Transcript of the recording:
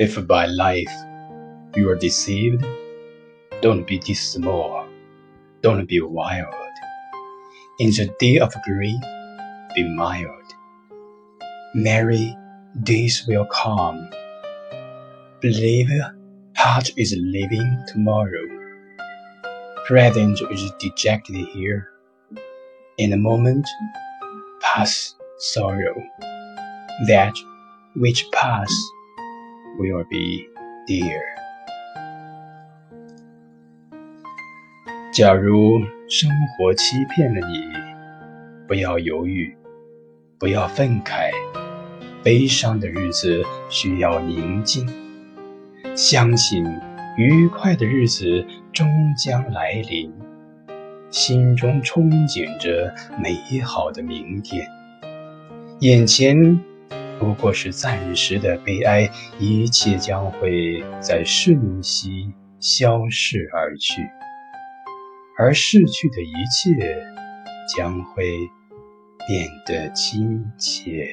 If by life you are deceived, don't be dismal, don't be wild. In the day of grief, be mild. Merry days will come. Believe heart is living tomorrow. Present is dejected here. In a moment, pass sorrow. That which pass will be dear. 假如生活欺骗了你，不要犹豫，不要愤慨。悲伤的日子需要宁静，相信愉快的日子终将来临。心中憧憬着美好的明天，眼前不过是暂时的悲哀，一切将会在瞬息消逝而去，而逝去的一切将会变得亲切。